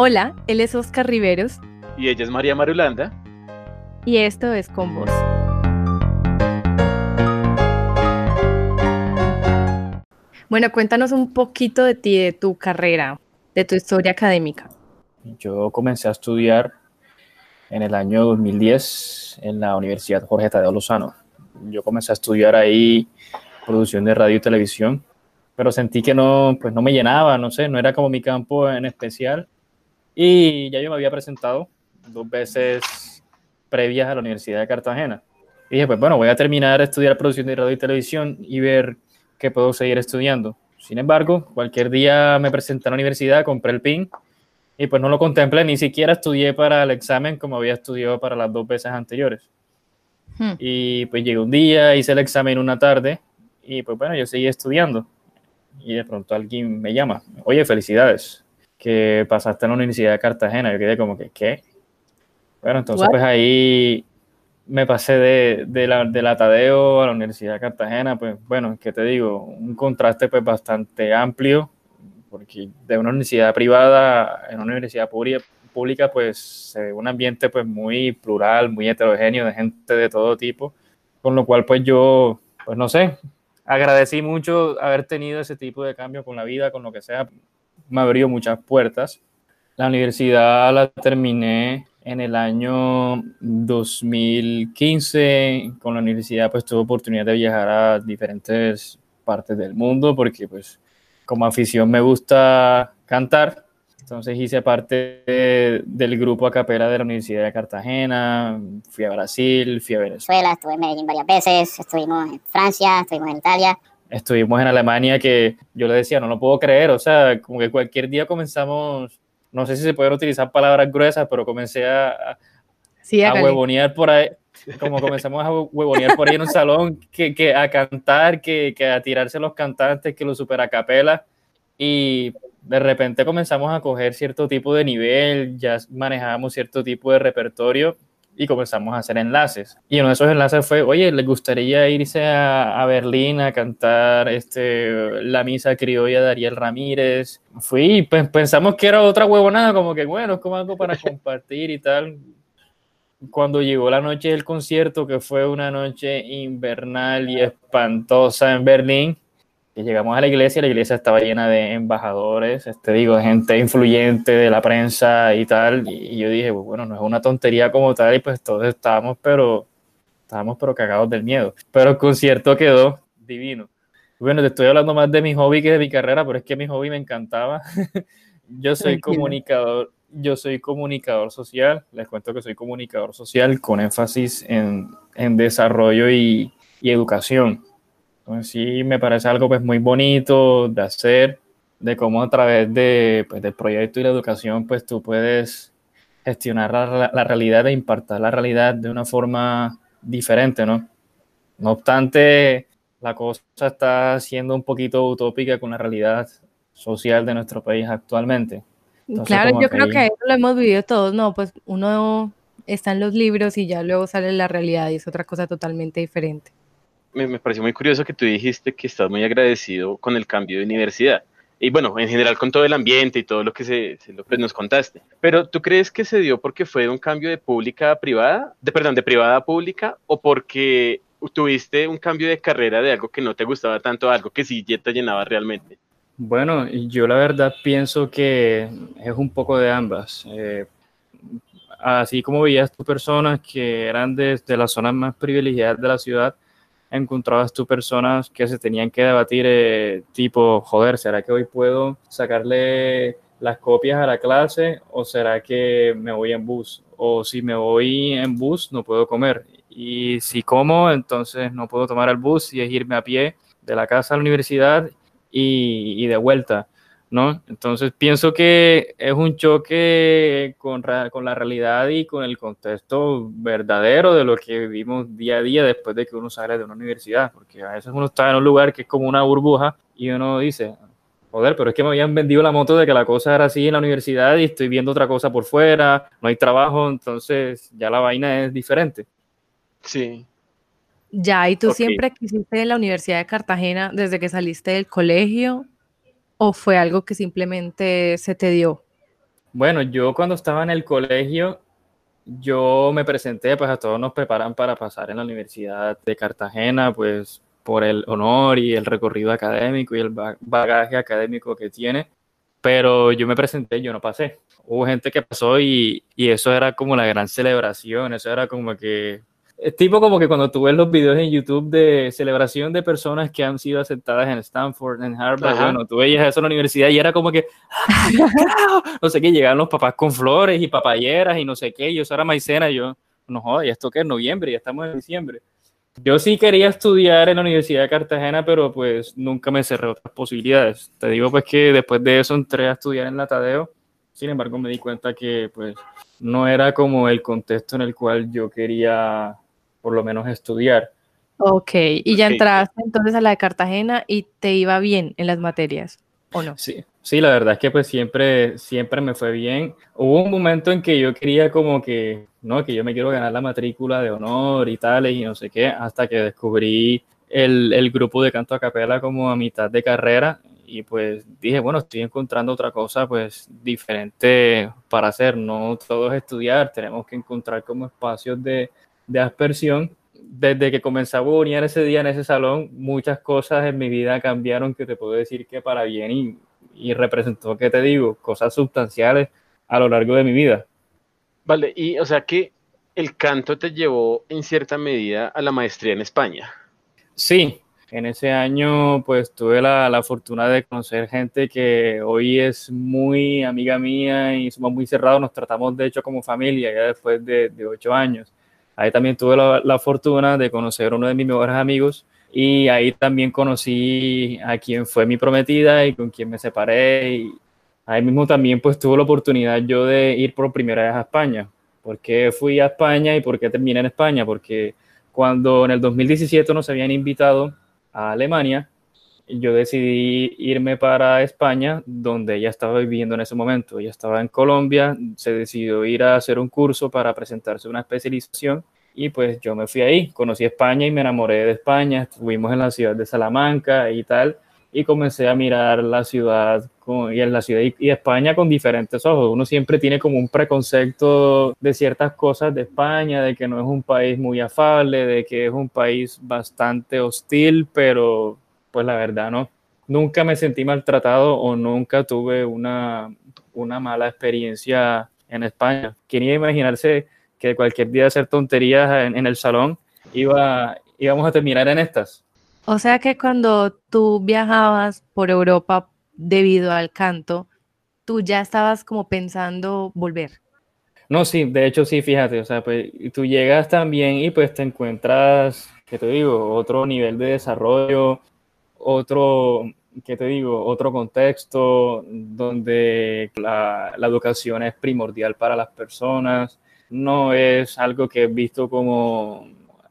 Hola, él es Oscar Riveros. Y ella es María Marulanda. Y esto es Con Vos. Bueno, cuéntanos un poquito de ti, de tu carrera, de tu historia académica. Yo comencé a estudiar en el año 2010 en la Universidad Jorge Tadeo Lozano. Yo comencé a estudiar ahí producción de radio y televisión, pero sentí que no, pues no me llenaba, no sé, no era como mi campo en especial. Y ya yo me había presentado dos veces previas a la Universidad de Cartagena. Y dije, pues bueno, voy a terminar a estudiar producción de radio y televisión y ver qué puedo seguir estudiando. Sin embargo, cualquier día me presenté a la universidad, compré el PIN y pues no lo contemplé, ni siquiera estudié para el examen como había estudiado para las dos veces anteriores. Hmm. Y pues llegué un día, hice el examen una tarde y pues bueno, yo seguí estudiando. Y de pronto alguien me llama, oye, felicidades, que pasaste en la Universidad de Cartagena. Yo quedé como que, ¿qué? Bueno, entonces pues ahí me pasé de, de, la, de la Tadeo a la Universidad de Cartagena, pues bueno, ¿qué te digo? Un contraste pues bastante amplio porque de una universidad privada en una universidad pública, pues un ambiente pues muy plural, muy heterogéneo de gente de todo tipo, con lo cual pues yo, pues no sé, agradecí mucho haber tenido ese tipo de cambio con la vida, con lo que sea, me abrió muchas puertas. La universidad la terminé en el año 2015 con la universidad pues tuve oportunidad de viajar a diferentes partes del mundo porque pues como afición me gusta cantar, entonces hice parte del grupo a capela de la Universidad de Cartagena, fui a Brasil, fui a Venezuela, estuve en Medellín varias veces, estuvimos en Francia, estuvimos en Italia. Estuvimos en Alemania que yo le decía, no lo puedo creer, o sea, como que cualquier día comenzamos, no sé si se pueden utilizar palabras gruesas, pero comencé a, a, huevonear por ahí, como comenzamos a huevonear por ahí en un salón, que, que a cantar, que, que, a tirarse los cantantes, que los super a capela, y de repente comenzamos a coger cierto tipo de nivel, ya manejábamos cierto tipo de repertorio y comenzamos a hacer enlaces. Y uno de esos enlaces fue, oye, ¿les gustaría irse a, a, Berlín a cantar este, la misa criolla de Ariel Ramírez? Fui, pues pensamos que era otra huevonada, como que bueno, es como algo para compartir y tal cuando llegó la noche del concierto, que fue una noche invernal y espantosa en Berlín, que llegamos a la iglesia, la iglesia estaba llena de embajadores, este, digo, gente influyente de la prensa y tal, y, yo dije, pues, bueno, no es una tontería como tal, y pues todos estábamos, pero estábamos pero cagados del miedo. Pero el concierto quedó divino. Bueno, te estoy hablando más de mi hobby que de mi carrera, pero es que mi hobby me encantaba. yo soy comunicador, yo soy comunicador social, les cuento que soy comunicador social con énfasis en, en desarrollo y, y, educación. Entonces sí me parece algo pues muy bonito de hacer, de cómo a través de, pues, del proyecto y la educación pues tú puedes gestionar la, la realidad e impartir la realidad de una forma diferente, ¿no? No obstante, la cosa está siendo un poquito utópica con la realidad social de nuestro país actualmente claro, yo creo que eso lo hemos vivido todos, no, pues uno está en los libros y ya luego sale la realidad y es otra cosa totalmente diferente. Me, me pareció muy curioso que tú dijiste que estás muy agradecido con el cambio de universidad y bueno, en general con todo el ambiente y todo lo que se, lo que nos contaste. Pero ¿tú crees que se dio porque fue un cambio de pública a privada, de perdón, de privada a pública o porque tuviste un cambio de carrera de algo que no te gustaba tanto, algo que sí te llenaba realmente? Bueno, yo la verdad pienso que es un poco de ambas. Eh, así como veías tú personas que eran de, las zonas más privilegiadas de la ciudad, encontrabas tú personas que se tenían que debatir eh, tipo, joder, ¿será que hoy puedo sacarle las copias a la clase o será que me voy en bus? O si me voy en bus no puedo comer. Y si como, entonces no puedo tomar el bus y es irme a pie de la casa a la universidad y, de vuelta, ¿no? Entonces pienso que es un choque con, con, la realidad y con el contexto verdadero de lo que vivimos día a día después de que uno sale de una universidad, porque a veces uno está en un lugar que es como una burbuja y uno dice, joder, pero es que me habían vendido la moto de que la cosa era así en la universidad y estoy viendo otra cosa por fuera, no hay trabajo, entonces ya la vaina es diferente. Sí, ya, ¿y tú siempre quisiste en la Universidad de Cartagena desde que saliste del colegio o fue algo que simplemente se te dio? Bueno, yo cuando estaba en el colegio, yo me presenté, pues a todos nos preparan para pasar en la Universidad de Cartagena, pues por el honor y el recorrido académico y el bagaje académico que tiene, pero yo me presenté, yo no pasé. Hubo gente que pasó y, y eso era como la gran celebración, eso era como que es tipo como que cuando tú ves los videos en YouTube de celebración de personas que han sido aceptadas en Stanford, en Harvard, bueno, tú veías eso en la universidad y era como que, no sé qué, llegaban los papás con flores y papayeras y no sé qué, y eso era maicena, y yo, no jodas, ¿y esto qué es noviembre? Ya estamos en diciembre. Yo sí quería estudiar en la Universidad de Cartagena, pero pues nunca me cerré otras posibilidades. Te digo pues que después de eso entré a estudiar en la Tadeo, sin embargo me di cuenta que pues no era como el contexto en el cual yo quería por lo menos estudiar. Ok, y ya entraste entonces a la de Cartagena y te iba bien en las materias, ¿o no? Sí, sí, la verdad es que pues siempre, siempre me fue bien. Hubo un momento en que yo quería como que, no, que yo me quiero ganar la matrícula de honor y tal, y no sé qué, hasta que descubrí el, el grupo de canto a capela como a mitad de carrera y pues dije, bueno, estoy encontrando otra cosa pues diferente para hacer, no todo es estudiar, tenemos que encontrar como espacios de, de aspersión. Desde que comencé a bubonear ese día en ese salón, muchas cosas en mi vida cambiaron que te puedo decir que para bien y, y representó, ¿qué te digo? Cosas sustanciales a lo largo de mi vida. Vale, y o sea que el canto te llevó en cierta medida a la maestría en España. Sí, en ese año pues tuve la, la, fortuna de conocer gente que hoy es muy amiga mía y somos muy cerrados, nos tratamos de hecho como familia ya después de, de ocho años. Ahí también tuve la, fortuna de conocer a uno de mis mejores amigos y ahí también conocí a quien fue mi prometida y con quien me separé. Y ahí mismo también pues tuve la oportunidad yo de ir por primera vez a España. ¿Por qué fui a España y por qué terminé en España? Porque cuando en el 2017 nos habían invitado a Alemania, yo decidí irme para España, donde ella estaba viviendo en ese momento. Ella estaba en Colombia, se decidió ir a hacer un curso para presentarse una especialización y pues yo me fui ahí, conocí España y me enamoré de España. Estuvimos en la ciudad de Salamanca y tal, y comencé a mirar la ciudad y en la ciudad y, España con diferentes ojos. Uno siempre tiene como un preconcepto de ciertas cosas de España, de que no es un país muy afable, de que es un país bastante hostil, pero pues la verdad no. Nunca me sentí maltratado o nunca tuve una, una mala experiencia en España. Quería imaginarse que cualquier día hacer tonterías en, el salón iba, íbamos a terminar en estas. O sea que cuando tú viajabas por Europa debido al canto, tú ya estabas como pensando volver. No, sí, de hecho sí, fíjate, o sea, pues tú llegas también y pues te encuentras, ¿qué te digo? Otro nivel de desarrollo, otro, ¿qué te digo? Otro contexto donde la, educación es primordial para las personas. No es algo que es visto como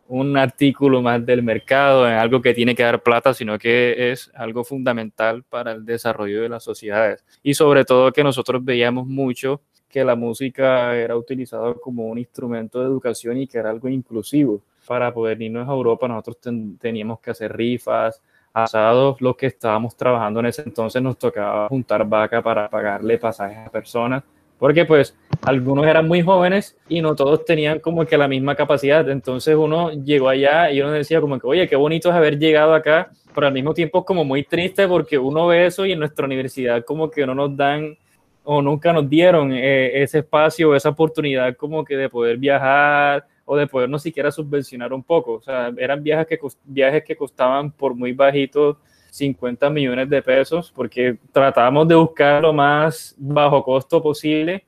un artículo más del mercado, es algo que tiene que dar plata, sino que es algo fundamental para el desarrollo de las sociedades. Y sobre todo que nosotros veíamos mucho que la música era utilizada como un instrumento de educación y que era algo inclusivo. Para poder irnos a Europa nosotros teníamos que hacer rifas, asados, los que estábamos trabajando en ese entonces nos tocaba juntar vaca para pagarle pasajes a personas, porque pues algunos eran muy jóvenes y no todos tenían como que la misma capacidad, entonces uno llegó allá y uno decía como que, oye, qué bonito es haber llegado acá, pero al mismo tiempo como muy triste porque uno ve eso y en nuestra universidad como que no nos dan o nunca nos dieron eh, ese espacio, esa oportunidad como que de poder viajar, o de poder no siquiera subvencionar un poco. O sea, eran viajes que, viajes que costaban por muy bajitos 50 millones de pesos, porque tratábamos de buscar lo más bajo costo posible,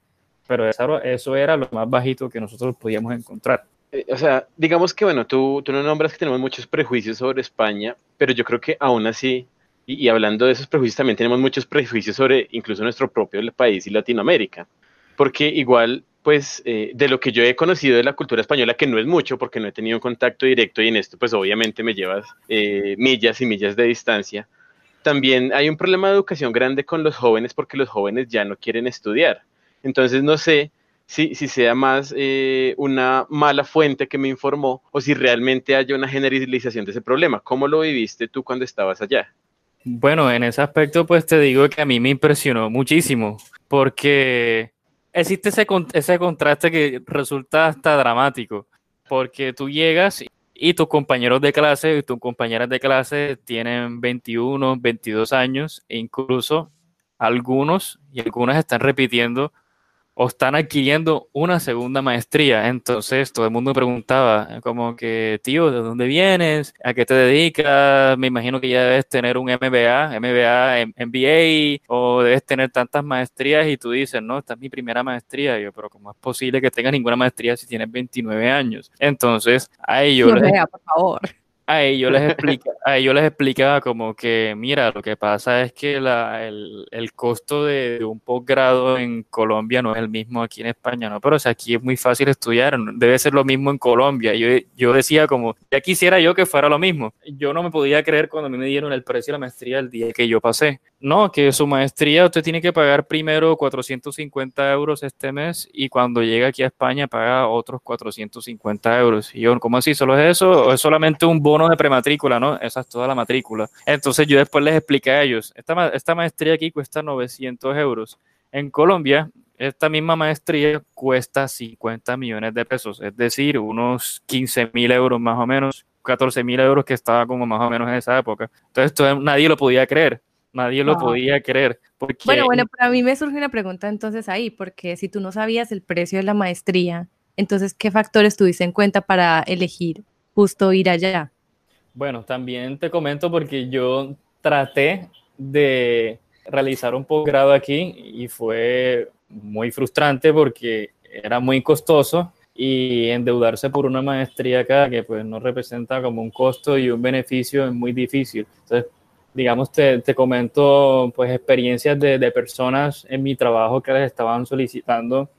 pero eso, eso era lo más bajito que nosotros podíamos encontrar. Eh, o sea, digamos que, bueno, tú, tú no nombras que tenemos muchos prejuicios sobre España, pero yo creo que aún así, y, y hablando de esos prejuicios, también tenemos muchos prejuicios sobre incluso nuestro propio país y Latinoamérica, porque igual pues eh, de lo que yo he conocido de la cultura española, que no es mucho porque no he tenido contacto directo y en esto pues obviamente me llevas eh, millas y millas de distancia, también hay un problema de educación grande con los jóvenes porque los jóvenes ya no quieren estudiar. Entonces no sé si, si sea más eh, una mala fuente que me informó o si realmente haya una generalización de ese problema. ¿Cómo lo viviste tú cuando estabas allá? Bueno, en ese aspecto pues te digo que a mí me impresionó muchísimo porque existe ese, ese contraste que resulta hasta dramático, porque tú llegas y tus compañeros de clase y tus compañeras de clase tienen 21, 22 años e incluso algunos y algunas están repitiendo o están adquiriendo una segunda maestría. Entonces todo el mundo me preguntaba como que, tío, ¿de dónde vienes? ¿A qué te dedicas? Me imagino que ya debes tener un MBA, MBA, MBA, o debes tener tantas maestrías y tú dices, no, esta es mi primera maestría. yo, pero ¿cómo es posible que tengas ninguna maestría si tienes 29 años? Entonces, a ellos... por favor a ellos les, explica, a ellos les explicaba como que, mira, lo que pasa es que la, el, el, costo de, un posgrado en Colombia no es el mismo aquí en España, ¿no? Pero o sea, aquí es muy fácil estudiar, debe ser lo mismo en Colombia. Yo, yo decía como, ya quisiera yo que fuera lo mismo. Yo no me podía creer cuando me dieron el precio de la maestría el día que yo pasé. No, que su maestría usted tiene que pagar primero 450 euros este mes y cuando llega aquí a España paga otros 450 euros. Y yo, ¿cómo así? ¿Solo es eso? ¿O es solamente un bono de prematrícula? No, esa es toda la matrícula. Entonces yo después les expliqué a ellos, esta, esta maestría aquí cuesta 900 euros. En Colombia, esta misma maestría cuesta 50 millones de pesos, es decir, unos 15 mil euros más o menos, 14 mil euros que estaba como más o menos en esa época. Entonces, nadie lo podía creer. Nadie lo podía creer. Bueno, bueno, para mí me surge una pregunta entonces ahí, porque si tú no sabías el precio de la maestría, entonces, ¿qué factores tuviste en cuenta para elegir justo ir allá? Bueno, también te comento porque yo traté de realizar un posgrado aquí y fue muy frustrante porque era muy costoso y endeudarse por una maestría acá que pues no representa como un costo y un beneficio es muy difícil. Entonces, digamos, te, te comento pues experiencias de, de, personas en mi trabajo que les estaban solicitando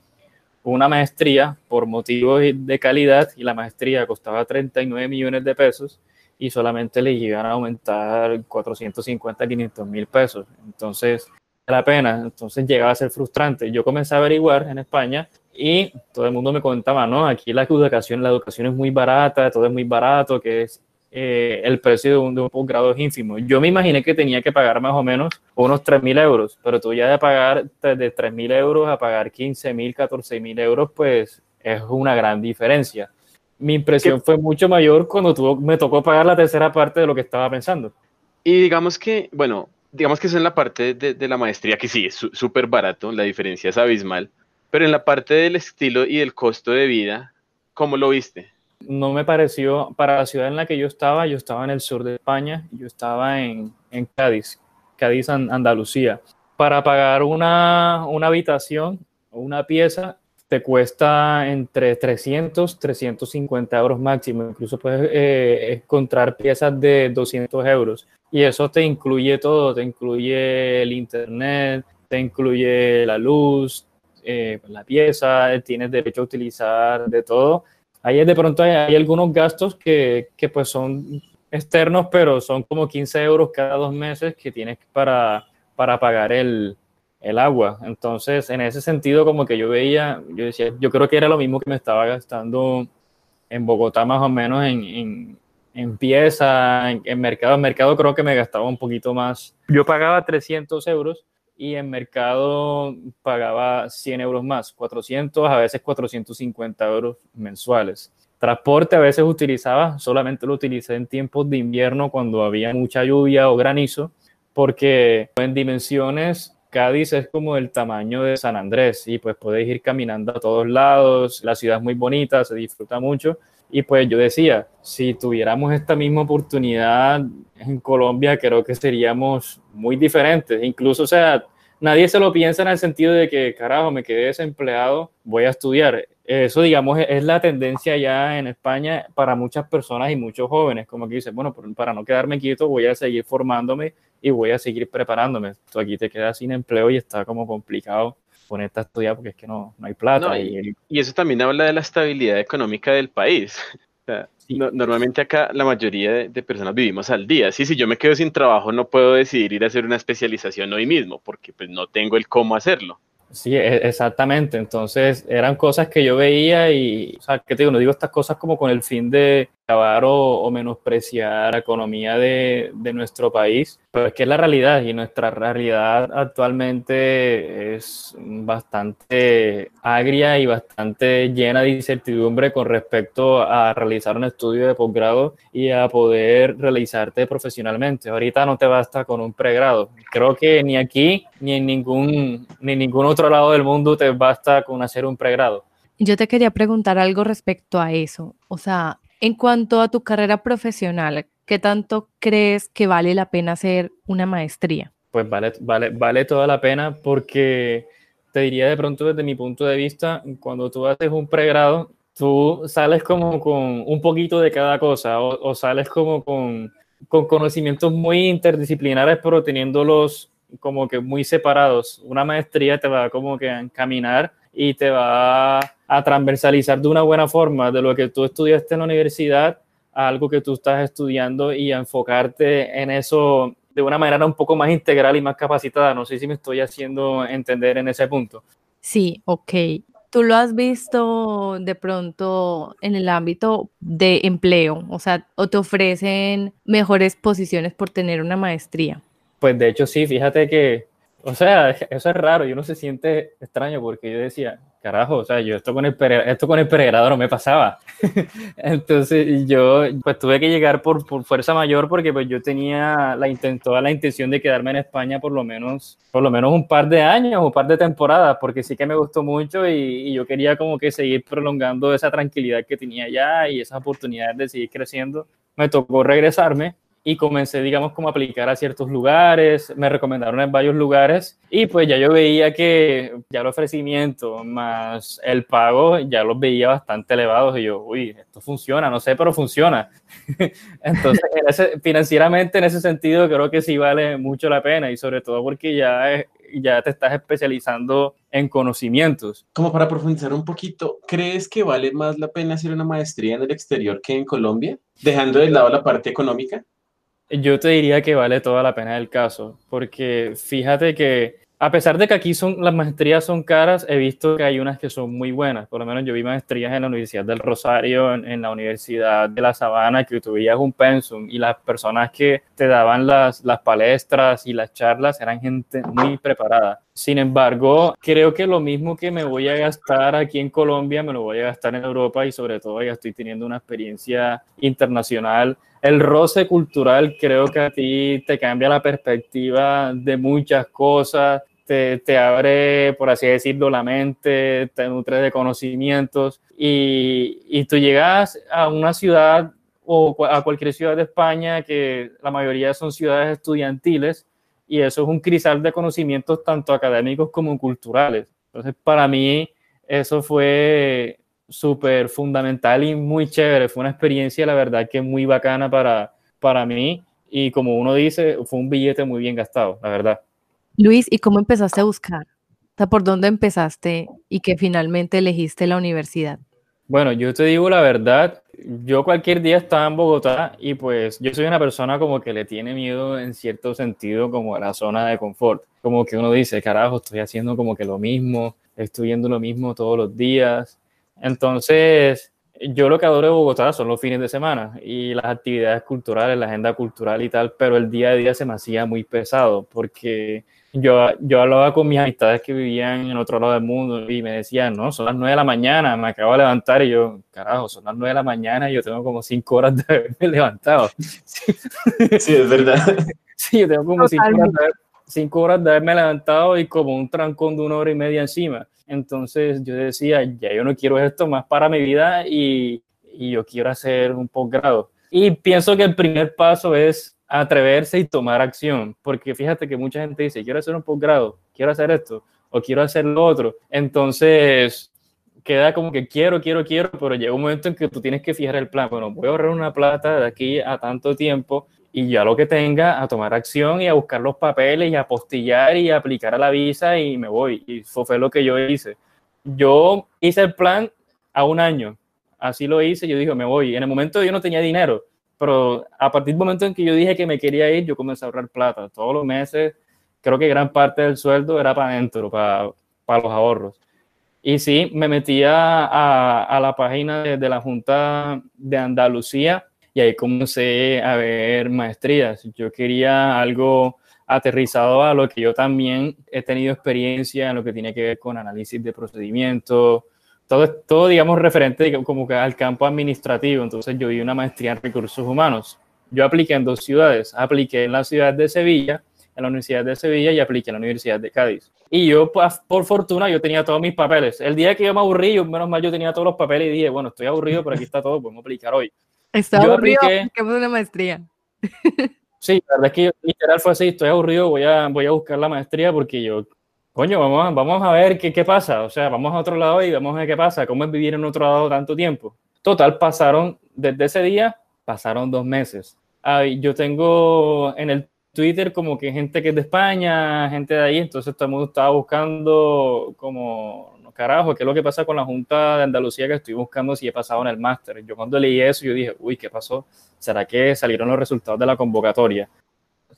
una maestría por motivos de calidad y la maestría costaba 39 millones de pesos y solamente le iban a aumentar 450, 500 mil pesos. Entonces, la pena, entonces llegaba a ser frustrante. Yo comencé a averiguar en España y todo el mundo me contaba, no, aquí la educación, la educación es muy barata, todo es muy barato, que es eh, el precio de un, de un posgrado es ínfimo. Yo me imaginé que tenía que pagar más o menos unos 3.000 euros, pero tú ya de pagar de 3.000 euros a pagar 15.000, 14.000 euros, pues es una gran diferencia. Mi impresión fue mucho mayor cuando tuvo, me tocó pagar la tercera parte de lo que estaba pensando. Y digamos que, bueno, digamos que eso en la parte de, de la maestría, que sí, es súper barato, la diferencia es abismal, pero en la parte del estilo y del costo de vida, ¿cómo lo viste? No me pareció, para la ciudad en la que yo estaba, yo estaba en el sur de España, yo estaba en, en Cádiz, Cádiz, Andalucía. Para pagar una, una habitación o una pieza, te cuesta entre 300, 350 euros máximo. Incluso puedes eh, encontrar piezas de 200 euros. Y eso te incluye todo, te incluye el internet, te incluye la luz, eh, la pieza, tienes derecho a utilizar de todo Ahí de pronto hay, algunos gastos que, que, pues son externos, pero son como 15 euros cada dos meses que tienes para, para pagar el, el agua. Entonces, en ese sentido, como que yo veía, yo decía, yo creo que era lo mismo que me estaba gastando en Bogotá más o menos en, en, en pieza, en, mercado. En mercado creo que me gastaba un poquito más. Yo pagaba 300 euros y en mercado pagaba 100 euros más, 400, a veces 450 euros mensuales. Transporte a veces utilizaba, solamente lo utilicé en tiempos de invierno cuando había mucha lluvia o granizo, porque en dimensiones Cádiz es como el tamaño de San Andrés y pues puedes ir caminando a todos lados, la ciudad es muy bonita, se disfruta mucho y pues yo decía, si tuviéramos esta misma oportunidad en Colombia, creo que seríamos muy diferentes. Incluso, o sea, nadie se lo piensa en el sentido de que, carajo, me quedé desempleado, voy a estudiar. Eso, digamos, es la tendencia ya en España para muchas personas y muchos jóvenes, como que dicen, bueno, para no quedarme quieto, voy a seguir formándome y voy a seguir preparándome. Tú aquí te quedas sin empleo y está como complicado ponerte a estudiar porque es que no, no hay plata. y, y, eso también habla de la estabilidad económica del país. normalmente acá la mayoría de, personas vivimos al día. Sí, si yo me quedo sin trabajo no puedo decidir ir a hacer una especialización hoy mismo porque pues no tengo el cómo hacerlo. Sí, e, exactamente. Entonces eran cosas que yo veía y, o sea, ¿qué te digo? No digo estas cosas como con el fin de acabar o, menospreciar la economía de, de, nuestro país, pero es que es la realidad y nuestra realidad actualmente es bastante agria y bastante llena de incertidumbre con respecto a realizar un estudio de posgrado y a poder realizarte profesionalmente. Ahorita no te basta con un pregrado. Creo que ni aquí ni en ningún, ni en ningún otro lado del mundo te basta con hacer un pregrado. Yo te quería preguntar algo respecto a eso. O sea, en cuanto a tu carrera profesional, ¿qué tanto crees que vale la pena hacer una maestría? Pues vale, vale, vale toda la pena porque te diría de pronto desde mi punto de vista, cuando tú haces un pregrado, tú sales como con un poquito de cada cosa o, sales como con, con conocimientos muy interdisciplinares, pero teniéndolos como que muy separados. Una maestría te va como que a encaminar y te va a transversalizar de una buena forma de lo que tú estudiaste en la universidad a algo que tú estás estudiando y a enfocarte en eso de una manera un poco más integral y más capacitada. No sé si me estoy haciendo entender en ese punto. Sí, ok. ¿Tú lo has visto de pronto en el ámbito de empleo? O sea, ¿o te ofrecen mejores posiciones por tener una maestría? Pues de hecho sí, fíjate que o sea, eso es raro y uno se siente extraño porque yo decía, carajo, o sea, yo esto con el, esto con el pregrado no me pasaba. Entonces yo pues tuve que llegar por, por, fuerza mayor porque pues yo tenía la, toda la intención de quedarme en España por lo menos, por lo menos un par de años, un par de temporadas, porque sí que me gustó mucho y, y yo quería como que seguir prolongando esa tranquilidad que tenía allá y esa oportunidad de seguir creciendo. Me tocó regresarme y comencé, digamos, como a aplicar a ciertos lugares, me recomendaron en varios lugares y pues ya yo veía que ya el ofrecimiento más el pago ya los veía bastante elevados y yo, uy, esto funciona, no sé, pero funciona. Entonces, financieramente en ese sentido creo que sí vale mucho la pena y sobre todo porque ya, ya te estás especializando en conocimientos. Como para profundizar un poquito, ¿crees que vale más la pena hacer una maestría en el exterior que en Colombia? Dejando de lado la parte económica. Yo te diría que vale toda la pena el caso, porque fíjate que a pesar de que aquí son, las maestrías son caras, he visto que hay unas que son muy buenas. Por lo menos yo vi maestrías en la Universidad del Rosario, en, la Universidad de La Sabana, que tú veías un pensum y las personas que te daban las, las palestras y las charlas eran gente muy preparada. Sin embargo, creo que lo mismo que me voy a gastar aquí en Colombia, me lo voy a gastar en Europa y sobre todo ya estoy teniendo una experiencia internacional. El roce cultural creo que a ti te cambia la perspectiva de muchas cosas, te, te, abre, por así decirlo, la mente, te nutre de conocimientos. Y, y tú llegas a una ciudad o a cualquier ciudad de España que la mayoría son ciudades estudiantiles y eso es un crisal de conocimientos tanto académicos como culturales. Entonces, para mí, eso fue súper fundamental y muy chévere. Fue una experiencia, la verdad, que muy bacana para, para mí. Y como uno dice, fue un billete muy bien gastado, la verdad. Luis, ¿y cómo empezaste a buscar? ¿por dónde empezaste y que finalmente elegiste la universidad? Bueno, yo te digo la verdad, yo cualquier día estaba en Bogotá y pues yo soy una persona como que le tiene miedo en cierto sentido como a la zona de confort. Como que uno dice, carajo, estoy haciendo como que lo mismo, estoy viendo lo mismo todos los días entonces, yo lo que adoro de Bogotá son los fines de semana y las actividades culturales, la agenda cultural y tal, pero el día a día se me hacía muy pesado porque yo, yo hablaba con mis amistades que vivían en otro lado del mundo y me decían, no, son las nueve de la mañana, me acabo de levantar y yo, carajo, son las nueve de la mañana y yo tengo como cinco horas de haberme levantado. Sí, es verdad. Sí, yo tengo como cinco horas, de, cinco horas de haberme levantado y como un trancón de una hora y media encima. Entonces yo decía, ya yo no quiero esto más para mi vida y, y yo quiero hacer un posgrado. Y pienso que el primer paso es atreverse y tomar acción, porque fíjate que mucha gente dice, quiero hacer un posgrado, quiero hacer esto o quiero hacer lo otro. Entonces queda como que quiero, quiero, quiero, pero llega un momento en que tú tienes que fijar el plan. Bueno, voy a ahorrar una plata de aquí a tanto tiempo y ya lo que tenga, a tomar acción y a buscar los papeles y a postillar y a aplicar a la visa y me voy. Y eso fue lo que yo hice. Yo hice el plan a un año, así lo hice, yo dije, me voy. En el momento yo no tenía dinero, pero a partir del momento en que yo dije que me quería ir, yo comencé a ahorrar plata. Todos los meses, creo que gran parte del sueldo era para adentro, para, para los ahorros. Y sí, me metí a, a, la página de, de, la Junta de Andalucía y ahí comencé a ver maestrías. Yo quería algo aterrizado a lo que yo también he tenido experiencia en lo que tiene que ver con análisis de procedimientos, todo, todo digamos, referente como que al campo administrativo. Entonces yo vi una maestría en recursos humanos. Yo apliqué en dos ciudades. Apliqué en la ciudad de Sevilla, en la Universidad de Sevilla, y apliqué en la Universidad de Cádiz. Y yo, pues, por fortuna, yo tenía todos mis papeles. El día que yo me aburrí, yo, menos mal yo tenía todos los papeles y dije, bueno, estoy aburrido, pero aquí está todo, podemos aplicar hoy. Está aburrido, apliqué... una maestría. Sí, la verdad es que literal fue así, estoy aburrido, voy a, voy a buscar la maestría porque yo, coño, vamos a, vamos a ver qué, qué pasa, o sea, vamos a otro lado y vamos a ver qué pasa, cómo es vivir en otro lado tanto tiempo. Total, pasaron, desde ese día, pasaron dos meses. yo tengo en el Twitter como que gente que es de España, gente de ahí, entonces todo el mundo estaba buscando como, carajo, ¿qué es lo que pasa con la Junta de Andalucía que estoy buscando si he pasado en el máster? Yo cuando leí eso, yo dije, uy, ¿qué pasó? ¿Será que salieron los resultados de la convocatoria?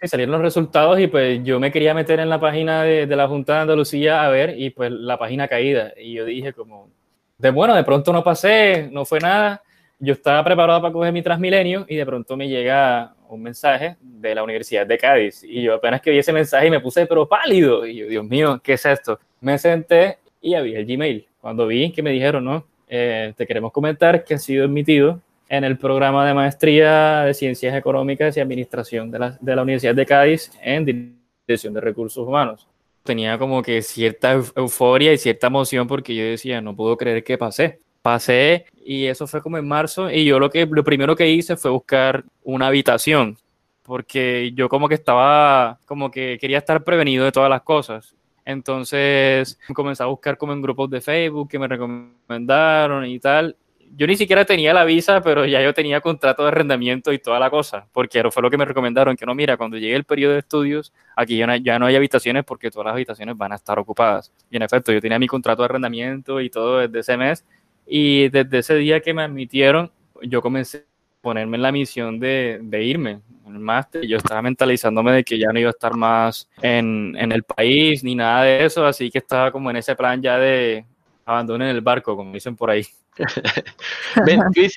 Sí, salieron los resultados y pues yo me quería meter en la página de, de la Junta de Andalucía a ver y pues la página caída. Y yo dije como, de bueno, de pronto no pasé, no fue nada. Yo estaba preparado para coger mi Transmilenio y de pronto me llega un mensaje de la Universidad de Cádiz. Y yo apenas que vi ese mensaje y me puse, pero pálido. Y yo, Dios mío, ¿qué es esto? Me senté y había el Gmail. Cuando vi que me dijeron, no, eh, te queremos comentar que ha sido admitido en el programa de maestría de Ciencias Económicas y Administración de la, de la Universidad de Cádiz en Dirección de Recursos Humanos. Tenía como que cierta euforia y cierta emoción porque yo decía, no puedo creer que pasé. Pasé y eso fue como en marzo y yo lo que lo primero que hice fue buscar una habitación porque yo como que estaba como que quería estar prevenido de todas las cosas. Entonces comencé a buscar como en grupos de Facebook que me recomendaron y tal. Yo ni siquiera tenía la visa, pero ya yo tenía contrato de arrendamiento y toda la cosa, porque fue lo que me recomendaron, que no, mira, cuando llegue el periodo de estudios, aquí ya no, hay habitaciones porque todas las habitaciones van a estar ocupadas. Y en efecto, yo tenía mi contrato de arrendamiento y todo desde ese mes y desde ese día que me admitieron, yo comencé a ponerme en la misión de, de irme el máster. Yo estaba mentalizándome de que ya no iba a estar más en, en, el país ni nada de eso, así que estaba como en ese plan ya de abandonen el barco, como dicen por ahí.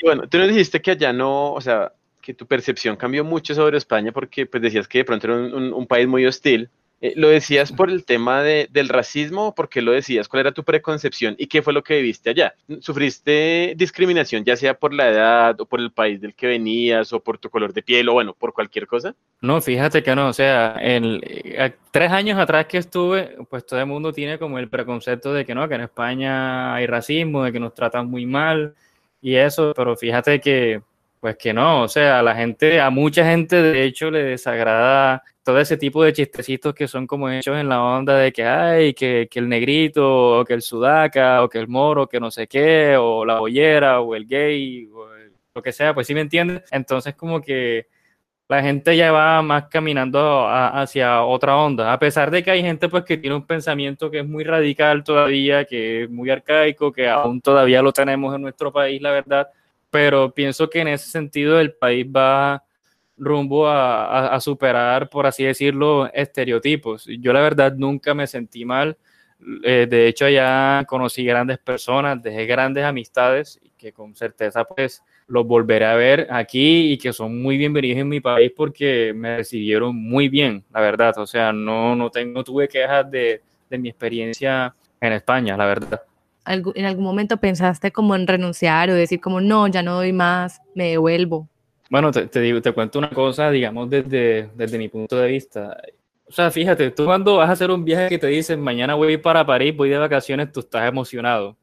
Bueno, tú nos dijiste que allá no, o sea, que tu percepción cambió mucho sobre España porque pues decías que de pronto era un, un país muy hostil. Eh, ¿Lo decías por el tema de, del racismo? ¿Por qué lo decías? ¿Cuál era tu preconcepción? ¿Y qué fue lo que viviste allá? ¿Sufriste discriminación, ya sea por la edad o por el país del que venías o por tu color de piel o bueno, por cualquier cosa? No, fíjate que no. O sea, en, eh, tres años atrás que estuve, pues todo el mundo tiene como el preconcepto de que no, que en España hay racismo, de que nos tratan muy mal y eso, pero fíjate que pues que no, o sea, a la gente, a mucha gente de hecho le desagrada todo ese tipo de chistecitos que son como hechos en la onda de que hay, que, que, el negrito, o que el sudaca, o que el moro, que no sé qué, o la bollera, o el gay, o lo que sea, pues sí me entiendes. Entonces como que la gente ya va más caminando hacia otra onda, a pesar de que hay gente pues que tiene un pensamiento que es muy radical todavía, que es muy arcaico, que aún todavía lo tenemos en nuestro país, la verdad, pero pienso que en ese sentido el país va rumbo a, superar, por así decirlo, estereotipos. Yo la verdad nunca me sentí mal. Eh, de hecho, ya conocí grandes personas, dejé grandes amistades que con certeza pues los volveré a ver aquí y que son muy bienvenidos en mi país porque me recibieron muy bien, la verdad. O sea, no, no, tengo, tuve quejas de, de mi experiencia en España, la verdad. ¿En algún momento pensaste como en renunciar o decir como no, ya no doy más, me devuelvo? Bueno, te, cuento una cosa, digamos, desde, desde mi punto de vista. O sea, fíjate, tú cuando vas a hacer un viaje que te dicen, mañana voy a ir para París, voy de vacaciones, tú estás emocionado.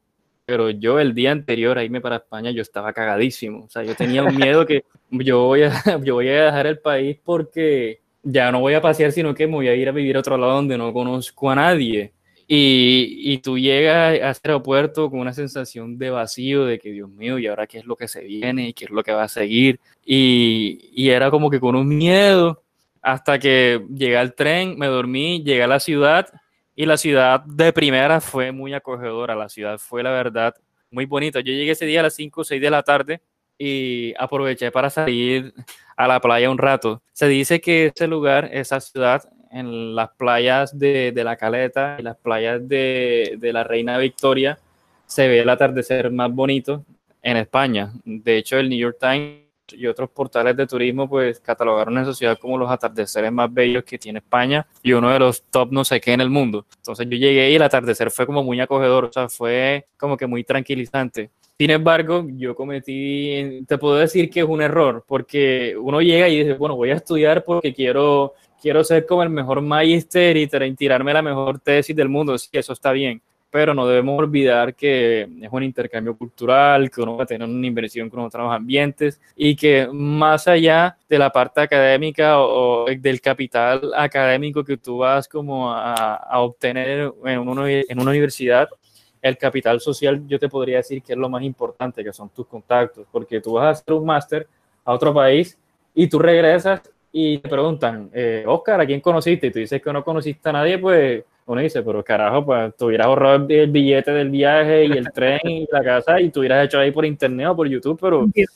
Pero yo el día anterior a irme para España, yo estaba cagadísimo. O sea, yo tenía un miedo que yo voy a, yo voy a dejar el país porque ya no voy a pasear, sino que me voy a ir a vivir a otro lado donde no conozco a nadie. Y, y, tú llegas a ese aeropuerto con una sensación de vacío, de que Dios mío, ¿y ahora qué es lo que se viene? ¿Y qué es lo que va a seguir? Y, y era como que con un miedo, hasta que llegué al tren, me dormí, llegué a la ciudad y la ciudad de primera fue muy acogedora, la ciudad fue la verdad muy bonita. Yo llegué ese día a las 5 o 6 de la tarde y aproveché para salir a la playa un rato. Se dice que ese lugar, esa ciudad, en las playas de, de, la Caleta y las playas de, de, la Reina Victoria se ve el atardecer más bonito en España. De hecho, el New York Times y otros portales de turismo pues catalogaron esa ciudad como los atardeceres más bellos que tiene España y uno de los top no sé qué en el mundo. Entonces yo llegué y el atardecer fue como muy acogedor, o sea, fue como que muy tranquilizante. Sin embargo, yo cometí, te puedo decir que es un error, porque uno llega y dice, bueno, voy a estudiar porque quiero, quiero ser como el mejor magister y tirarme la mejor tesis del mundo. Sí, eso está bien pero no debemos olvidar que es un intercambio cultural, que uno va a tener una inversión con otros ambientes y que más allá de la parte académica o, del capital académico que tú vas como a, obtener en en una universidad, el capital social yo te podría decir que es lo más importante, que son tus contactos, porque tú vas a hacer un máster a otro país y tú regresas y te preguntan, eh, Oscar, ¿a quién conociste? Y tú dices que no conociste a nadie, pues uno dice, pero carajo, pues te hubieras ahorrado el billete del viaje y el tren y la casa y tú hubieras hecho ahí por internet o por YouTube, pero es,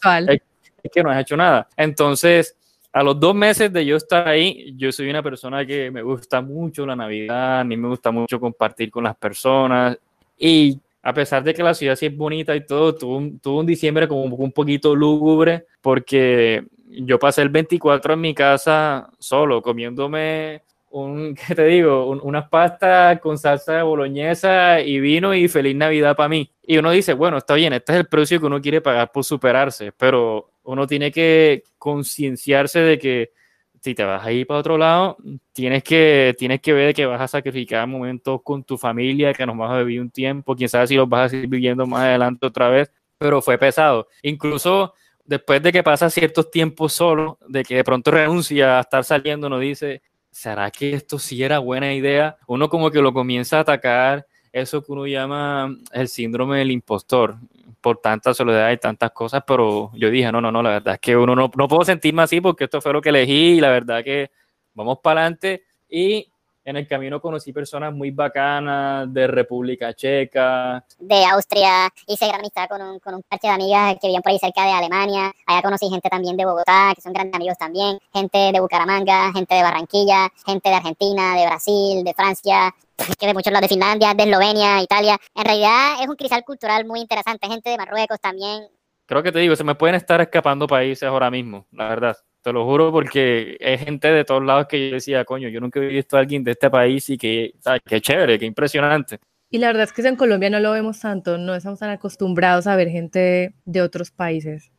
que no has hecho nada. Entonces, a los dos meses de yo estar ahí, yo soy una persona que me gusta mucho la Navidad, a mí me gusta mucho compartir con las personas y a pesar de que la ciudad sí es bonita y todo, tuvo, tuvo un diciembre como un poquito lúgubre porque yo pasé el 24 en mi casa solo, comiéndome un, ¿qué te digo? unas pastas con salsa de boloñesa y vino y feliz Navidad para mí. Y uno dice, bueno, está bien, este es el precio que uno quiere pagar por superarse, pero uno tiene que concienciarse de que si te vas a ir para otro lado, tienes que, tienes que ver que vas a sacrificar momentos con tu familia, que nos vas a vivir un tiempo, quién sabe si los vas a seguir viviendo más adelante otra vez, pero fue pesado. Incluso después de que pasa ciertos tiempos solo, de que de pronto renuncia a estar saliendo, nos dice, ¿será que esto sí era buena idea? Uno como que lo comienza a atacar, eso que uno llama el síndrome del impostor, por tanta soledad y tantas cosas, pero yo dije, no, no, no, la verdad es que uno no, no puedo sentirme así porque esto fue lo que elegí y la verdad que vamos para adelante y en el camino conocí personas muy bacanas de República Checa. De Austria, hice gran amistad con un, con un parche de amigas que vivían por ahí cerca de Alemania. Allá conocí gente también de Bogotá, que son grandes amigos también. Gente de Bucaramanga, gente de Barranquilla, gente de Argentina, de Brasil, de Francia, que de muchos lados de Finlandia, de Eslovenia, Italia. En realidad es un cristal cultural muy interesante. Gente de Marruecos también. Creo que te digo, se me pueden estar escapando países ahora mismo, la verdad. Te lo juro porque hay gente de todos lados que yo decía, coño, yo nunca he visto a alguien de este país y que, ¿sabes? Qué chévere, qué impresionante. Y la verdad es que en Colombia no lo vemos tanto, no estamos tan acostumbrados a ver gente de otros países.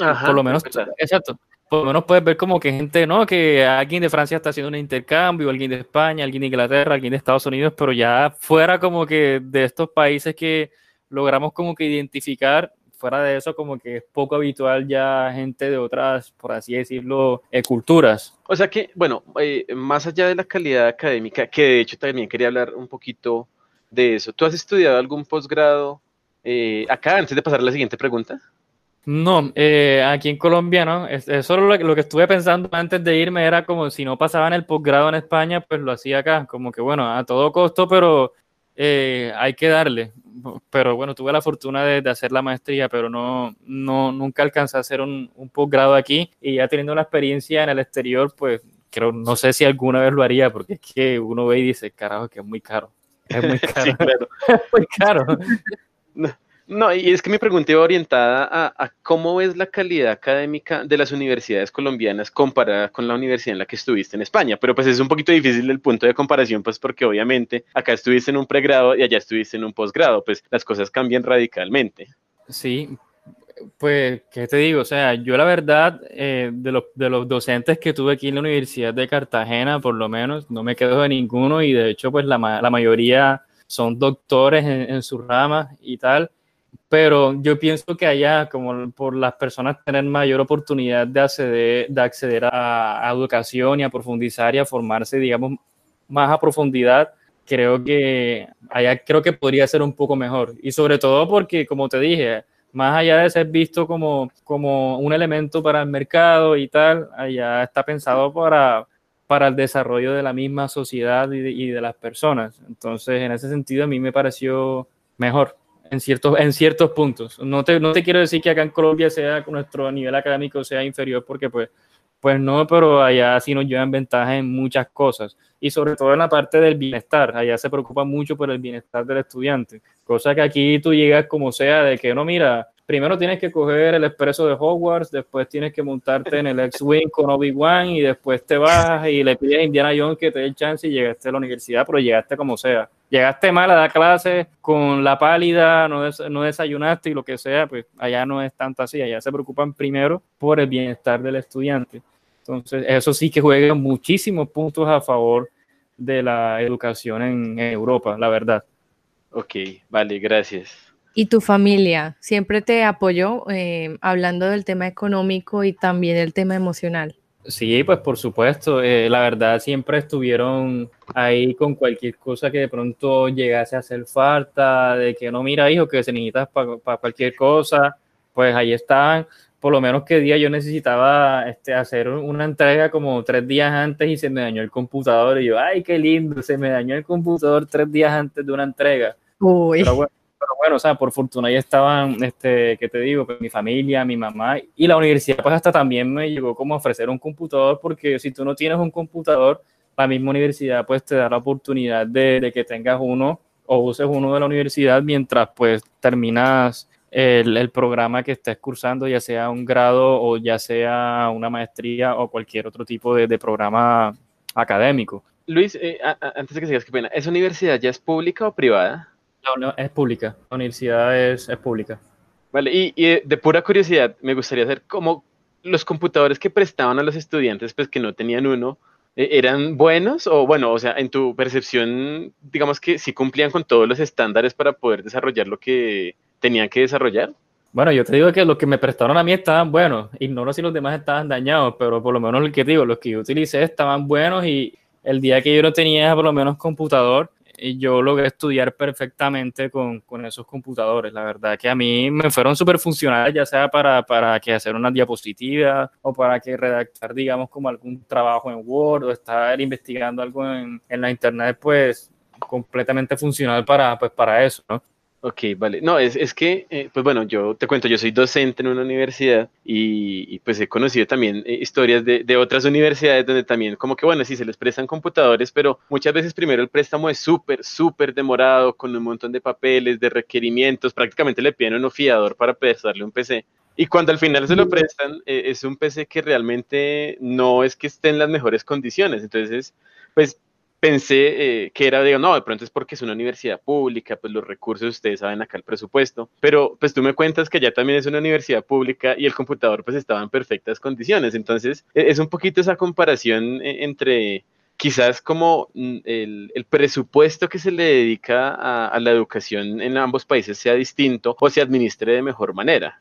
Ajá, por lo menos, exacto. Por lo menos puedes ver como que gente, ¿no? Que alguien de Francia está haciendo un intercambio, alguien de España, alguien de Inglaterra, alguien de Estados Unidos, pero ya fuera como que de estos países que logramos como que identificar fuera de eso, como que es poco habitual ya gente de otras, por así decirlo, eh, culturas. O sea que, bueno, eh, más allá de la calidad académica, que de hecho también quería hablar un poquito de eso, ¿tú has estudiado algún posgrado eh, acá antes de pasar a la siguiente pregunta? No, aquí en Colombia no. Es, solo lo, lo, que estuve pensando antes de irme era como si no pasaba en el posgrado en España, pues lo hacía acá. Como que bueno, a todo costo, pero hay que darle pero bueno, tuve la fortuna de, hacer la maestría, pero no, no nunca alcancé a hacer un, un posgrado aquí y ya teniendo una experiencia en el exterior, pues creo, no sé si alguna vez lo haría, porque es que uno ve y dice, carajo, que es muy caro. Es muy caro. es muy caro. No, y es que mi pregunta iba orientada a, cómo es la calidad académica de las universidades colombianas comparada con la universidad en la que estuviste en España, pero pues es un poquito difícil el punto de comparación, pues porque obviamente acá estuviste en un pregrado y allá estuviste en un posgrado, pues las cosas cambian radicalmente. Sí, pues, ¿qué te digo? O sea, yo la verdad, eh, de, los, de los docentes que tuve aquí en la Universidad de Cartagena, por lo menos, no me quedo de ninguno y de hecho, pues la, la mayoría son doctores en, en sus ramas y tal pero yo pienso que allá, como por las personas tener mayor oportunidad de acceder, de acceder a, educación y a profundizar y a formarse, digamos, más a profundidad, creo que allá creo que podría ser un poco mejor. Y sobre todo porque, como te dije, más allá de ser visto como, como un elemento para el mercado y tal, allá está pensado para, para el desarrollo de la misma sociedad y de, y de las personas. Entonces, en ese sentido, a mí me pareció mejor en ciertos, en ciertos puntos. No te, no te quiero decir que acá en Colombia sea nuestro nivel académico sea inferior porque pues, pues no, pero allá sí nos llevan ventaja en muchas cosas y sobre todo en la parte del bienestar. Allá se preocupa mucho por el bienestar del estudiante. Cosa que aquí tú llegas como sea, de que no, mira, primero tienes que coger el expreso de Hogwarts, después tienes que montarte en el X-Wing con Obi-Wan y después te vas y le pides a Indiana Jones que te dé el chance y llegaste a la universidad, pero llegaste como sea. Llegaste mal a dar clases con la pálida, no, no desayunaste y lo que sea, pues allá no es tanto así, allá se preocupan primero por el bienestar del estudiante. Entonces, eso sí que juega muchísimos puntos a favor de la educación en Europa, la verdad. Ok, vale, gracias. ¿Y tu familia siempre te apoyó eh, hablando del tema económico y también el tema emocional? Sí, pues por supuesto. Eh, la verdad siempre estuvieron ahí con cualquier cosa que de pronto llegase a hacer falta, de que no, mira, hijo, que se necesitas para cualquier cosa, pues ahí estaban. Por lo menos que día yo necesitaba este, hacer una entrega como tres días antes y se me dañó el computador. Y yo, ay, qué lindo, se me dañó el computador tres días antes de una entrega. Uy pero bueno, o sea, por fortuna ahí estaban, este, ¿qué te digo? Pues mi familia, mi mamá y la universidad, pues hasta también me llegó como a ofrecer un computador, porque si tú no tienes un computador, la misma universidad pues te da la oportunidad de, de que tengas uno o uses uno de la universidad mientras pues terminas el, programa que estés cursando, ya sea un grado o ya sea una maestría o cualquier otro tipo de, programa académico. Luis, eh, antes de que sigas, qué pena, ¿esa universidad ya es pública o privada? No, es pública. La universidad es, pública. Vale, y, de pura curiosidad, me gustaría saber cómo los computadores que prestaban a los estudiantes, pues que no tenían uno, eh, ¿eran buenos? O bueno, o sea, en tu percepción, digamos que sí cumplían con todos los estándares para poder desarrollar lo que tenían que desarrollar. Bueno, yo te digo que los que me prestaron a mí estaban buenos. Ignoro si los demás estaban dañados, pero por lo menos el que digo, los que yo utilicé estaban buenos y el día que yo no tenía por lo menos computador, yo logré estudiar perfectamente con, con, esos computadores. La verdad que a mí me fueron súper funcionales, ya sea para, para que hacer una diapositiva o para que redactar, digamos, como algún trabajo en Word o estar investigando algo en, en la internet, pues completamente funcional para, pues, para eso, ¿no? Ok, vale. No, es, es que, eh, pues bueno, yo te cuento, yo soy docente en una universidad y, pues he conocido también eh, historias de, de, otras universidades donde también como que, bueno, sí se les prestan computadores, pero muchas veces primero el préstamo es súper, súper demorado, con un montón de papeles, de requerimientos, prácticamente le piden un fiador para prestarle un PC. Y cuando al final se lo prestan, eh, es un PC que realmente no es que esté en las mejores condiciones. Entonces, pues pensé eh, que era, digo, no, de pronto es porque es una universidad pública, pues los recursos, ustedes saben acá el presupuesto, pero pues tú me cuentas que ya también es una universidad pública y el computador pues estaba en perfectas condiciones, entonces e, es un poquito esa comparación eh, entre quizás como mm, el, el, presupuesto que se le dedica a la educación en ambos países sea distinto o se administre de mejor manera.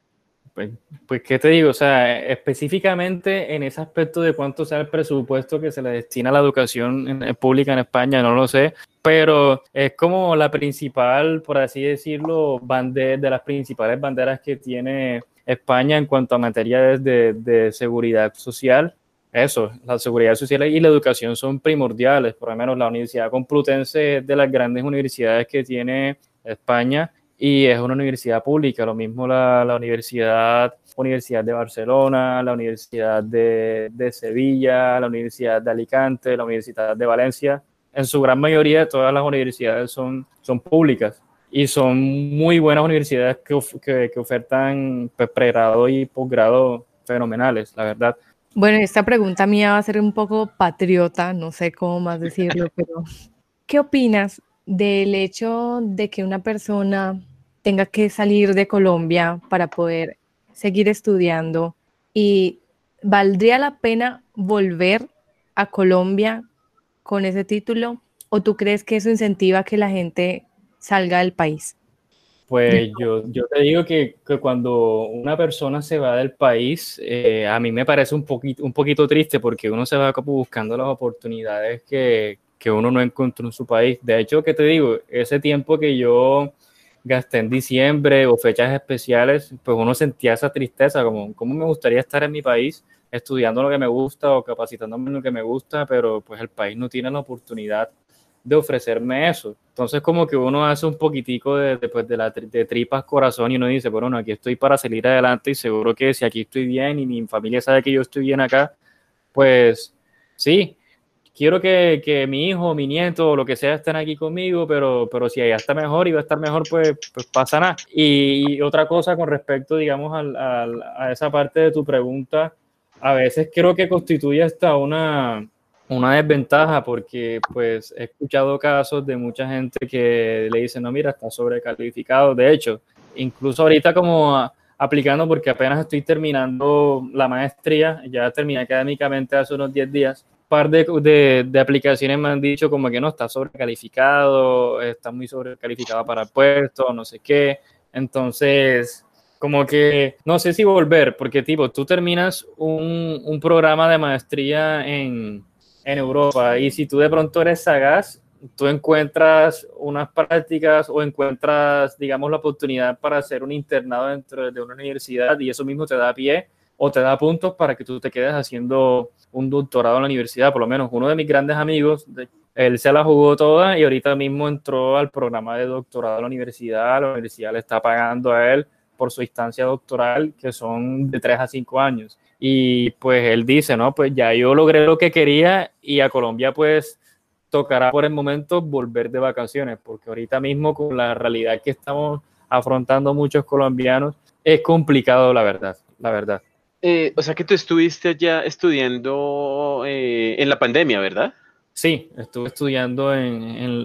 Pues, pues, ¿qué te digo? O sea, específicamente en ese aspecto de cuánto sea el presupuesto que se le destina a la educación pública en España, no lo sé, pero es como la principal, por así decirlo, bandera, de las principales banderas que tiene España en cuanto a materia de, de seguridad social. Eso, la seguridad social y la educación son primordiales, por lo menos la Universidad Complutense es de las grandes universidades que tiene España y es una universidad pública, lo mismo la, la Universidad, Universidad de Barcelona, la Universidad de, de, Sevilla, la Universidad de Alicante, la Universidad de Valencia. En su gran mayoría todas las universidades son, son públicas y son muy buenas universidades que, que, que ofertan pues, pregrado y posgrado fenomenales, la verdad. Bueno, esta pregunta mía va a ser un poco patriota, no sé cómo más decirlo, pero ¿qué opinas del hecho de que una persona tenga que salir de Colombia para poder seguir estudiando y ¿valdría la pena volver a Colombia con ese título o tú crees que eso incentiva que la gente salga del país? Pues yo, yo te digo que, que, cuando una persona se va del país, eh, a mí me parece un poquito, un poquito triste porque uno se va buscando las oportunidades que, que uno no encontró en su país. De hecho, que te digo, ese tiempo que yo gasté en diciembre o fechas especiales, pues uno sentía esa tristeza, como cómo me gustaría estar en mi país estudiando lo que me gusta o capacitándome en lo que me gusta, pero pues el país no tiene la oportunidad de ofrecerme eso. Entonces como que uno hace un poquitico de, de, de, la, de tripas corazón y uno dice, bueno, aquí estoy para salir adelante y seguro que si aquí estoy bien y mi familia sabe que yo estoy bien acá, pues sí, quiero que, que, mi hijo, mi nieto lo que sea estén aquí conmigo, pero, pero si allá está mejor y va a estar mejor, pues, pues pasa nada. Y, otra cosa con respecto, digamos, a, a esa parte de tu pregunta, a veces creo que constituye hasta una, una desventaja porque pues he escuchado casos de mucha gente que le dicen, no, mira, está sobrecalificado. De hecho, incluso ahorita como aplicando porque apenas estoy terminando la maestría, ya terminé académicamente hace unos 10 días, par de, de, aplicaciones me han dicho como que no, está sobrecalificado, está muy sobrecalificado para el puesto, no sé qué. Entonces, como que no sé si volver, porque tipo, tú terminas un, un programa de maestría en, en Europa y si tú de pronto eres sagaz, tú encuentras unas prácticas o encuentras, digamos, la oportunidad para hacer un internado dentro de una universidad y eso mismo te da pie o te da puntos para que tú te quedes haciendo un doctorado en la universidad. Por lo menos uno de mis grandes amigos, él se la jugó toda y ahorita mismo entró al programa de doctorado de la universidad. La universidad le está pagando a él por su instancia doctoral, que son de 3 a 5 años. Y pues él dice, no, pues ya yo logré lo que quería y a Colombia pues tocará por el momento volver de vacaciones, porque ahorita mismo con la realidad que estamos afrontando muchos colombianos, es complicado, la verdad, la verdad. Eh, o sea que tú estuviste allá estudiando eh, en la pandemia, ¿verdad? Sí, estuve estudiando en,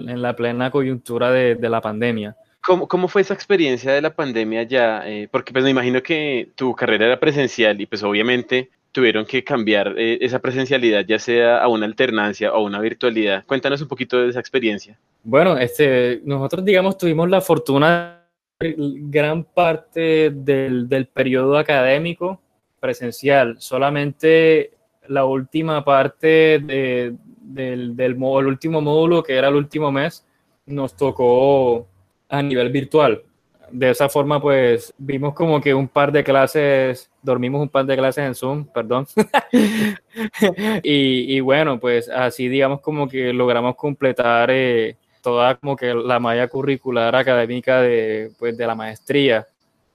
en, la plena coyuntura de, de la pandemia. ¿Cómo, ¿Cómo, fue esa experiencia de la pandemia ya? Eh, porque pues me imagino que tu carrera era presencial y pues obviamente tuvieron que cambiar eh, esa presencialidad, ya sea a una alternancia o a una virtualidad. Cuéntanos un poquito de esa experiencia. Bueno, este, nosotros, digamos, tuvimos la fortuna gran parte del, del periodo académico presencial, solamente la última parte de, del, del el último módulo, que era el último mes, nos tocó a nivel virtual de esa forma, pues vimos como que un par de clases, dormimos un par de clases en Zoom, perdón. y, bueno, pues así digamos como que logramos completar eh, toda como que la malla curricular académica de, pues, de la maestría.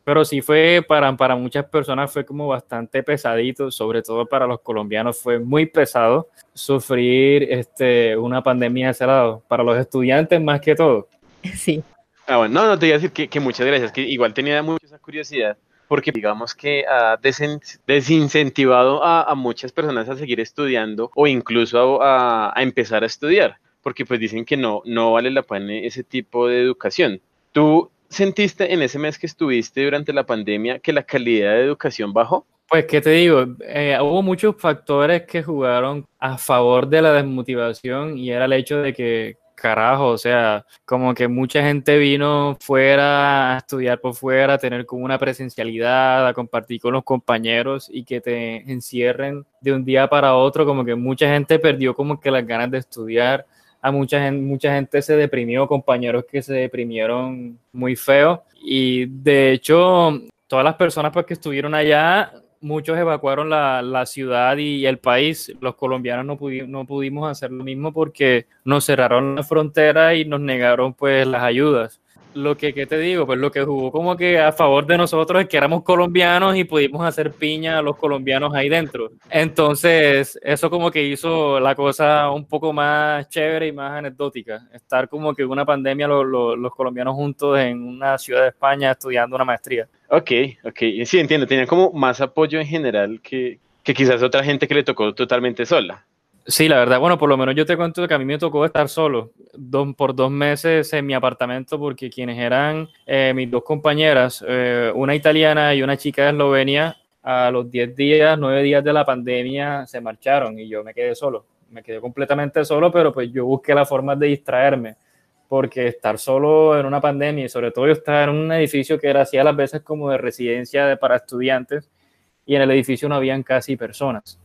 Pero sí fue para, para muchas personas fue como bastante pesadito, sobre todo para los colombianos fue muy pesado sufrir este, una pandemia de ese lado, para los estudiantes más que todo. Sí. Ah, bueno, no, no te iba a decir que, muchas gracias, que igual tenía mucha curiosidad, porque digamos que ha desincentivado a, muchas personas a seguir estudiando o incluso a, empezar a estudiar, porque pues dicen que no, no vale la pena ese tipo de educación. ¿Tú sentiste en ese mes que estuviste durante la pandemia que la calidad de educación bajó? Pues, ¿qué te digo? Eh, hubo muchos factores que jugaron a favor de la desmotivación y era el hecho de que carajo, o sea, como que mucha gente vino fuera a estudiar por fuera, a tener como una presencialidad, a compartir con los compañeros y que te encierren de un día para otro, como que mucha gente perdió como que las ganas de estudiar, a mucha gente, mucha gente se deprimió, compañeros que se deprimieron muy feo y de hecho todas las personas pues, que estuvieron allá muchos evacuaron la, la, ciudad y el país. Los colombianos no, no pudimos hacer lo mismo porque nos cerraron la frontera y nos negaron pues las ayudas lo que ¿qué te digo, pues lo que jugó como que a favor de nosotros es que éramos colombianos y pudimos hacer piña a los colombianos ahí dentro. Entonces, eso como que hizo la cosa un poco más chévere y más anecdótica. Estar como que una pandemia los colombianos juntos en una ciudad de España estudiando una maestría. Ok, ok, sí entiendo, tenían como más apoyo en general que, que quizás otra gente que le tocó totalmente sola. Sí, la verdad, bueno, por lo menos yo te cuento que a mí me tocó estar solo por dos meses en mi apartamento porque quienes eran eh, mis dos compañeras, eh, una italiana y una chica de Eslovenia, a los 10 días, 9 días de la pandemia se marcharon y yo me quedé solo. Me quedé completamente solo, pero pues yo busqué la forma de distraerme porque estar solo en una pandemia y sobre todo yo estaba en un edificio que era así a las veces como de residencia para estudiantes y en el edificio no habían casi personas.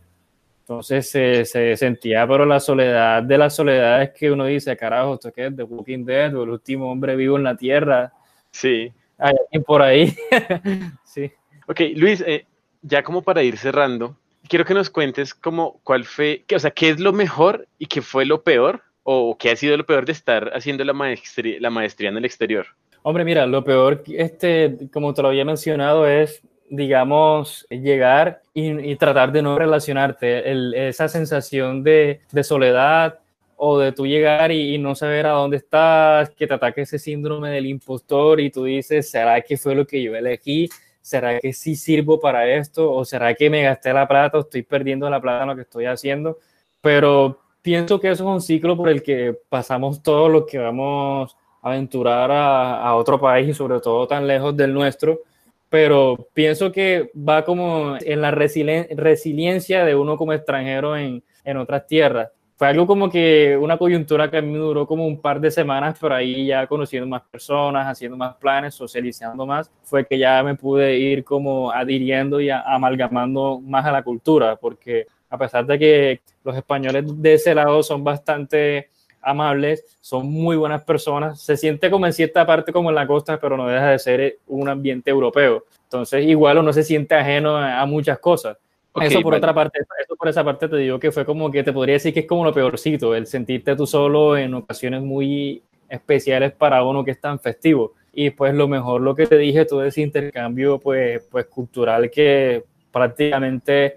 Entonces se, sentía, pero la soledad de la soledad es que uno dice, carajo, esto que es The Walking Dead o el último hombre vivo en la Tierra. Sí. Hay alguien por ahí. sí. Ok, Luis, eh, ya como para ir cerrando, quiero que nos cuentes como cuál fue, o sea, qué es lo mejor y qué fue lo peor o qué ha sido lo peor de estar haciendo la maestría, la maestría en el exterior. Hombre, mira, lo peor, este, como te lo había mencionado, es digamos, llegar y, tratar de no relacionarte, esa sensación de, de, soledad o de tú llegar y, no saber a dónde estás, que te ataque ese síndrome del impostor y tú dices, ¿será que fue lo que yo elegí? ¿Será que sí sirvo para esto? ¿O será que me gasté la plata o estoy perdiendo la plata en lo que estoy haciendo? Pero pienso que eso es un ciclo por el que pasamos todos los que vamos a aventurar a, a otro país y sobre todo tan lejos del nuestro pero pienso que va como en la resiliencia de uno como extranjero en, en otras tierras. Fue algo como que una coyuntura que a mí duró como un par de semanas, pero ahí ya conociendo más personas, haciendo más planes, socializando más, fue que ya me pude ir como adhiriendo y amalgamando más a la cultura, porque a pesar de que los españoles de ese lado son bastante amables, son muy buenas personas. Se siente como en cierta parte como en la costa, pero no deja de ser un ambiente europeo. Entonces, igual uno se siente ajeno a, muchas cosas. eso por otra parte, eso por esa parte te digo que fue como que te podría decir que es como lo peorcito, el sentirte tú solo en ocasiones muy especiales para uno que es tan festivo. Y pues lo mejor, lo que te dije, todo ese intercambio pues, pues cultural que prácticamente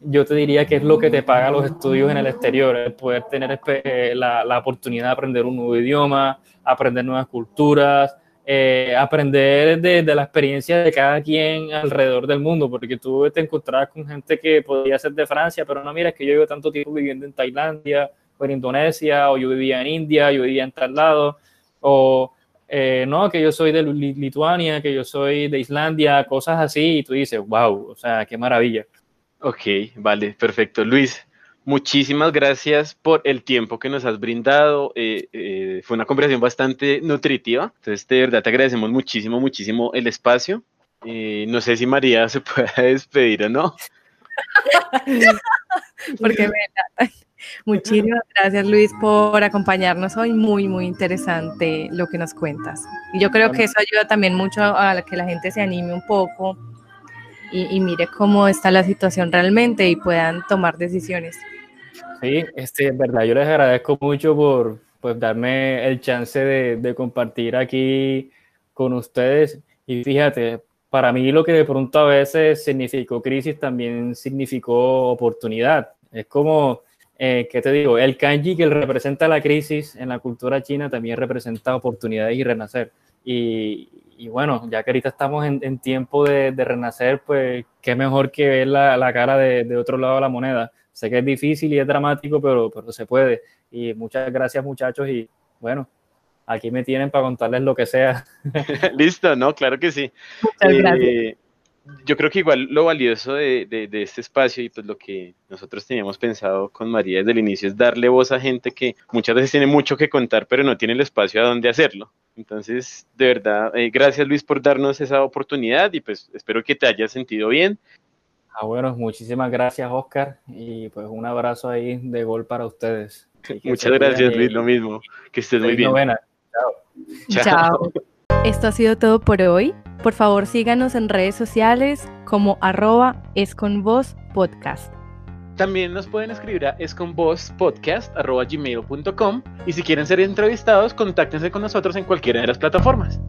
yo te diría que es lo que te paga los estudios en el exterior, el poder tener eh, la, la oportunidad de aprender un nuevo idioma, aprender nuevas culturas, eh, aprender de, de, la experiencia de cada quien alrededor del mundo, porque tú te encontrabas con gente que podía ser de Francia, pero no, mira, es que yo llevo tanto tiempo viviendo en Tailandia o en Indonesia, o yo vivía en India, yo vivía en tal lado, o eh, no, que yo soy de Lituania, que yo soy de Islandia, cosas así, y tú dices, wow, o sea, qué maravilla. Ok, vale, perfecto. Luis, muchísimas gracias por el tiempo que nos has brindado. Eh, eh, fue una conversación bastante nutritiva. Entonces, de verdad te agradecemos muchísimo, muchísimo el espacio. Eh, no sé si María se puede despedir o no. Porque me Muchísimas gracias Luis por acompañarnos hoy, muy muy interesante lo que nos cuentas. Y yo creo que eso ayuda también mucho a que la gente se anime un poco y, mire cómo está la situación realmente y puedan tomar decisiones. Sí, este, es verdad, yo les agradezco mucho por pues, darme el chance de, de compartir aquí con ustedes. Y fíjate, para mí lo que de pronto a veces significó crisis también significó oportunidad. Es como, eh, ¿qué te digo? El kanji que representa la crisis en la cultura china también representa oportunidades y renacer. Y, y bueno, ya que ahorita estamos en, tiempo de, renacer, pues qué mejor que ver la, cara de, otro lado de la moneda. Sé que es difícil y es dramático, pero, pero se puede. Y muchas gracias muchachos y bueno, aquí me tienen para contarles lo que sea. Listo, ¿no? Claro que sí. Muchas gracias. Yo creo que igual lo valioso de, de, este espacio y pues lo que nosotros teníamos pensado con María desde el inicio es darle voz a gente que muchas veces tiene mucho que contar, pero no tiene el espacio a donde hacerlo. Entonces, de verdad, eh, gracias Luis por darnos esa oportunidad y pues espero que te hayas sentido bien. Ah, bueno, muchísimas gracias Oscar y pues un abrazo ahí de gol para ustedes. Muchas gracias Luis, lo mismo. Que estés muy bien. Chao. Chao. Esto ha sido todo por hoy. Por favor, síganos en redes sociales como arroba podcast. También nos pueden escribir a esconvozpodcast.gmail.com y si quieren ser entrevistados, contáctense con nosotros en cualquiera de las plataformas.